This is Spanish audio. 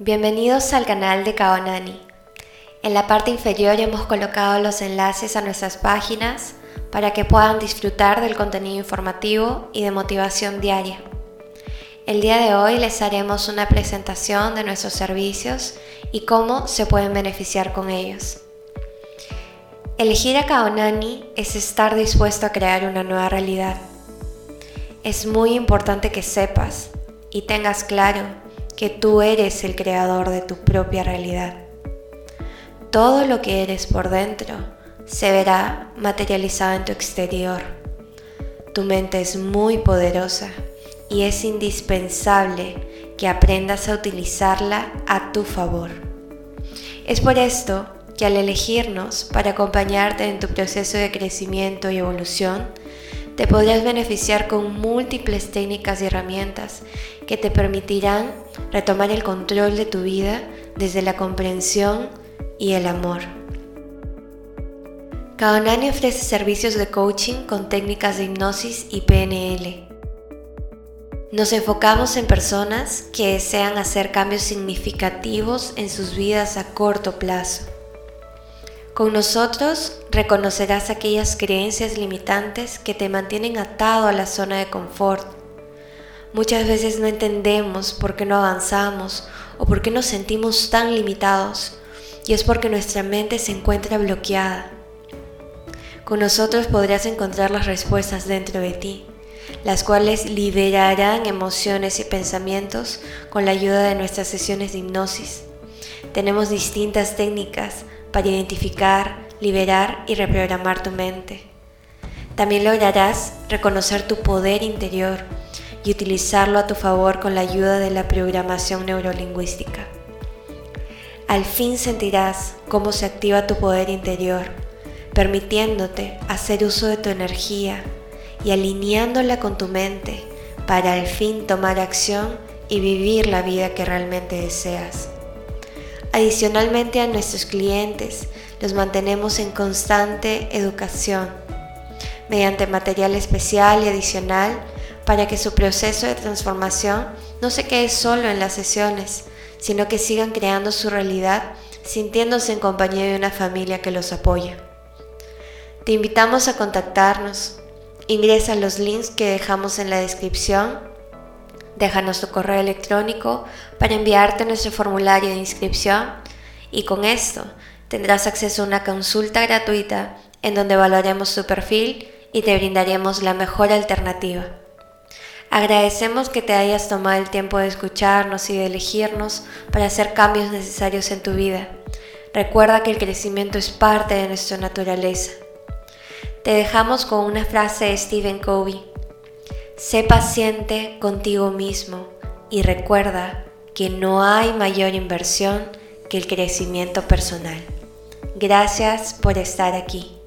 Bienvenidos al canal de Kaonani. En la parte inferior hemos colocado los enlaces a nuestras páginas para que puedan disfrutar del contenido informativo y de motivación diaria. El día de hoy les haremos una presentación de nuestros servicios y cómo se pueden beneficiar con ellos. Elegir a Kaonani es estar dispuesto a crear una nueva realidad. Es muy importante que sepas y tengas claro que tú eres el creador de tu propia realidad. Todo lo que eres por dentro se verá materializado en tu exterior. Tu mente es muy poderosa y es indispensable que aprendas a utilizarla a tu favor. Es por esto que al elegirnos para acompañarte en tu proceso de crecimiento y evolución, te podrás beneficiar con múltiples técnicas y herramientas que te permitirán retomar el control de tu vida desde la comprensión y el amor. Kaonani ofrece servicios de coaching con técnicas de hipnosis y PNL. Nos enfocamos en personas que desean hacer cambios significativos en sus vidas a corto plazo con nosotros reconocerás aquellas creencias limitantes que te mantienen atado a la zona de confort. Muchas veces no entendemos por qué no avanzamos o por qué nos sentimos tan limitados y es porque nuestra mente se encuentra bloqueada. Con nosotros podrás encontrar las respuestas dentro de ti, las cuales liberarán emociones y pensamientos con la ayuda de nuestras sesiones de hipnosis. Tenemos distintas técnicas para identificar, liberar y reprogramar tu mente. También lograrás reconocer tu poder interior y utilizarlo a tu favor con la ayuda de la programación neurolingüística. Al fin sentirás cómo se activa tu poder interior, permitiéndote hacer uso de tu energía y alineándola con tu mente para al fin tomar acción y vivir la vida que realmente deseas. Adicionalmente a nuestros clientes los mantenemos en constante educación mediante material especial y adicional para que su proceso de transformación no se quede solo en las sesiones, sino que sigan creando su realidad sintiéndose en compañía de una familia que los apoya. Te invitamos a contactarnos. Ingresa los links que dejamos en la descripción Déjanos tu correo electrónico para enviarte nuestro formulario de inscripción y con esto tendrás acceso a una consulta gratuita en donde evaluaremos tu perfil y te brindaremos la mejor alternativa. Agradecemos que te hayas tomado el tiempo de escucharnos y de elegirnos para hacer cambios necesarios en tu vida. Recuerda que el crecimiento es parte de nuestra naturaleza. Te dejamos con una frase de Stephen Covey. Sé paciente contigo mismo y recuerda que no hay mayor inversión que el crecimiento personal. Gracias por estar aquí.